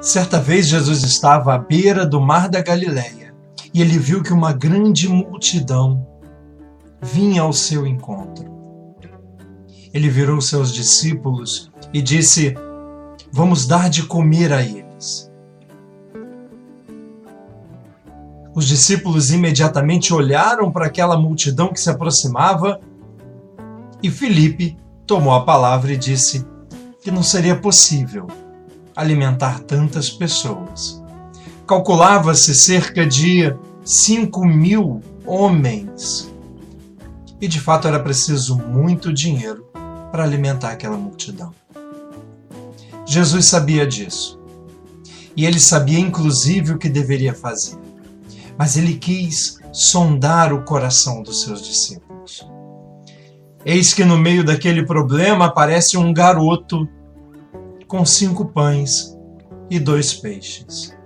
Certa vez Jesus estava à beira do mar da Galileia e ele viu que uma grande multidão vinha ao seu encontro. Ele virou seus discípulos e disse: Vamos dar de comer a eles. Os discípulos imediatamente olharam para aquela multidão que se aproximava e Filipe tomou a palavra e disse que não seria possível alimentar tantas pessoas. Calculava-se cerca de 5 mil homens. E de fato era preciso muito dinheiro para alimentar aquela multidão. Jesus sabia disso. E ele sabia inclusive o que deveria fazer. Mas ele quis sondar o coração dos seus discípulos. Eis que no meio daquele problema aparece um garoto com cinco pães e dois peixes.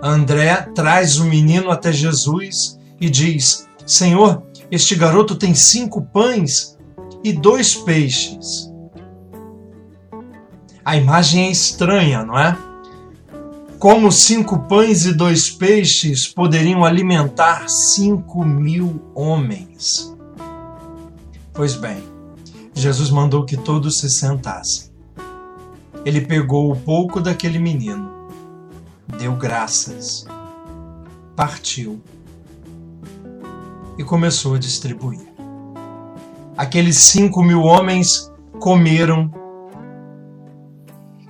André traz o menino até Jesus e diz: Senhor, este garoto tem cinco pães e dois peixes. A imagem é estranha, não é? Como cinco pães e dois peixes poderiam alimentar cinco mil homens? Pois bem, Jesus mandou que todos se sentassem. Ele pegou o pouco daquele menino, deu graças, partiu e começou a distribuir. Aqueles cinco mil homens comeram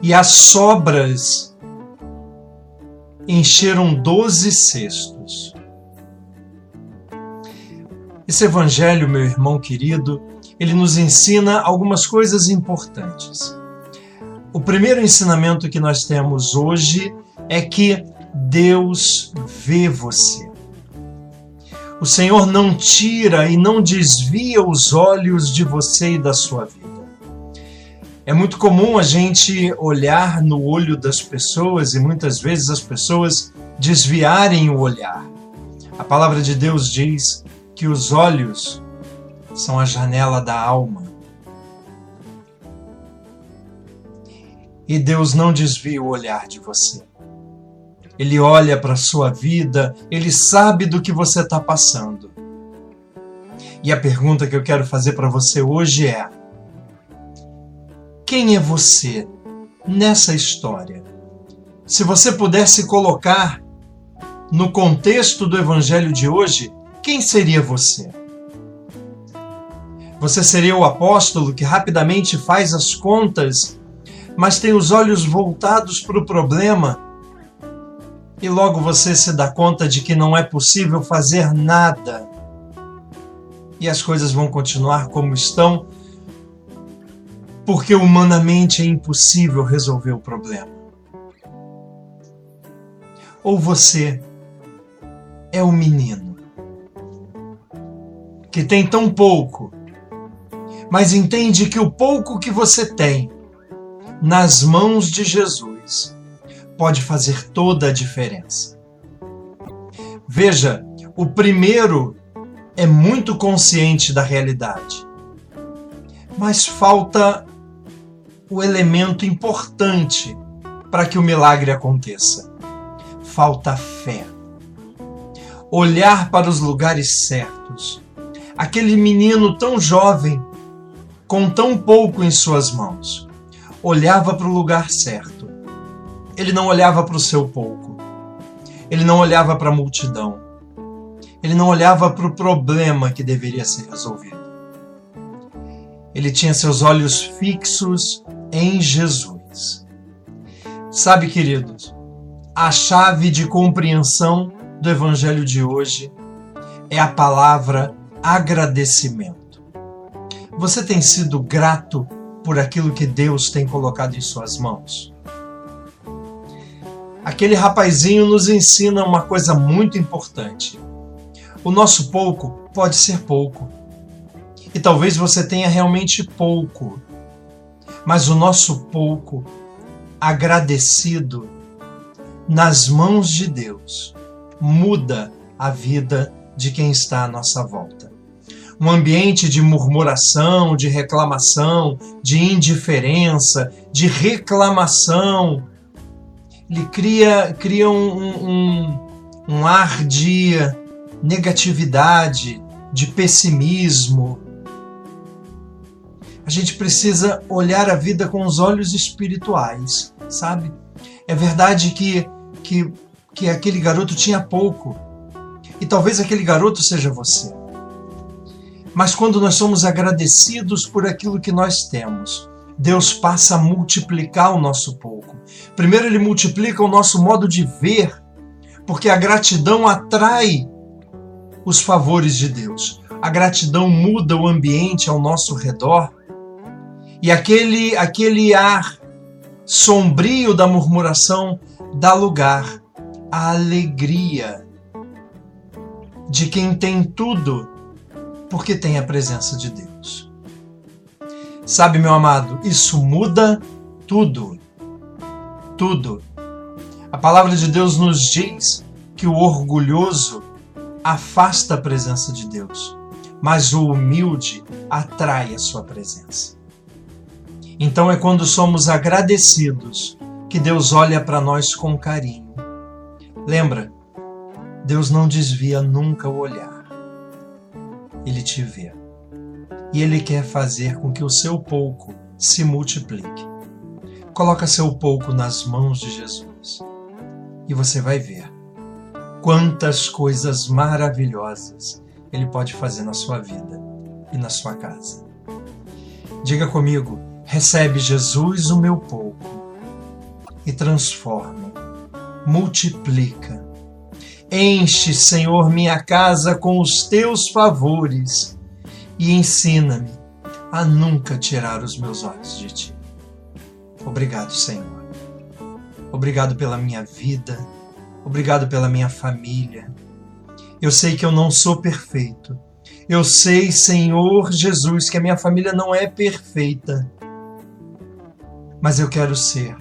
e as sobras encheram doze cestos. Esse evangelho, meu irmão querido, ele nos ensina algumas coisas importantes. O primeiro ensinamento que nós temos hoje é que Deus vê você. O Senhor não tira e não desvia os olhos de você e da sua vida. É muito comum a gente olhar no olho das pessoas e muitas vezes as pessoas desviarem o olhar. A palavra de Deus diz que os olhos são a janela da alma. E Deus não desvia o olhar de você. Ele olha para a sua vida, ele sabe do que você está passando. E a pergunta que eu quero fazer para você hoje é: quem é você nessa história? Se você pudesse colocar no contexto do evangelho de hoje, quem seria você? Você seria o apóstolo que rapidamente faz as contas, mas tem os olhos voltados para o problema e logo você se dá conta de que não é possível fazer nada e as coisas vão continuar como estão, porque humanamente é impossível resolver o problema. Ou você é o menino que tem tão pouco mas entende que o pouco que você tem nas mãos de Jesus pode fazer toda a diferença. Veja, o primeiro é muito consciente da realidade, mas falta o elemento importante para que o milagre aconteça. Falta fé. Olhar para os lugares certos. Aquele menino tão jovem com tão pouco em suas mãos. Olhava para o lugar certo. Ele não olhava para o seu pouco. Ele não olhava para a multidão. Ele não olhava para o problema que deveria ser resolvido. Ele tinha seus olhos fixos em Jesus. Sabe, queridos, a chave de compreensão do Evangelho de hoje é a palavra agradecimento. Você tem sido grato por aquilo que Deus tem colocado em suas mãos? Aquele rapazinho nos ensina uma coisa muito importante. O nosso pouco pode ser pouco. E talvez você tenha realmente pouco. Mas o nosso pouco, agradecido, nas mãos de Deus, muda a vida de quem está à nossa volta. Um ambiente de murmuração, de reclamação, de indiferença, de reclamação. Ele cria, cria um, um, um ar de negatividade, de pessimismo. A gente precisa olhar a vida com os olhos espirituais, sabe? É verdade que, que, que aquele garoto tinha pouco. E talvez aquele garoto seja você. Mas quando nós somos agradecidos por aquilo que nós temos, Deus passa a multiplicar o nosso pouco. Primeiro, Ele multiplica o nosso modo de ver, porque a gratidão atrai os favores de Deus. A gratidão muda o ambiente ao nosso redor e aquele, aquele ar sombrio da murmuração dá lugar à alegria de quem tem tudo porque tem a presença de Deus. Sabe, meu amado, isso muda tudo. Tudo. A palavra de Deus nos diz que o orgulhoso afasta a presença de Deus, mas o humilde atrai a sua presença. Então é quando somos agradecidos que Deus olha para nós com carinho. Lembra, Deus não desvia nunca o olhar ele te vê. E ele quer fazer com que o seu pouco se multiplique. Coloca seu pouco nas mãos de Jesus e você vai ver quantas coisas maravilhosas ele pode fazer na sua vida e na sua casa. Diga comigo: recebe Jesus o meu pouco e transforma, multiplica Enche, Senhor, minha casa com os teus favores e ensina-me a nunca tirar os meus olhos de ti. Obrigado, Senhor. Obrigado pela minha vida. Obrigado pela minha família. Eu sei que eu não sou perfeito. Eu sei, Senhor Jesus, que a minha família não é perfeita. Mas eu quero ser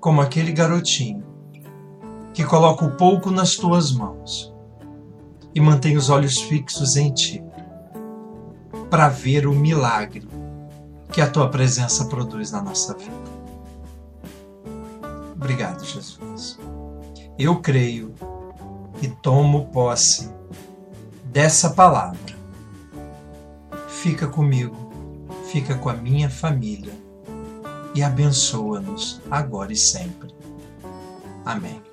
como aquele garotinho que coloca o pouco nas tuas mãos e mantém os olhos fixos em ti, para ver o milagre que a tua presença produz na nossa vida. Obrigado, Jesus. Eu creio e tomo posse dessa palavra. Fica comigo, fica com a minha família e abençoa-nos agora e sempre. Amém.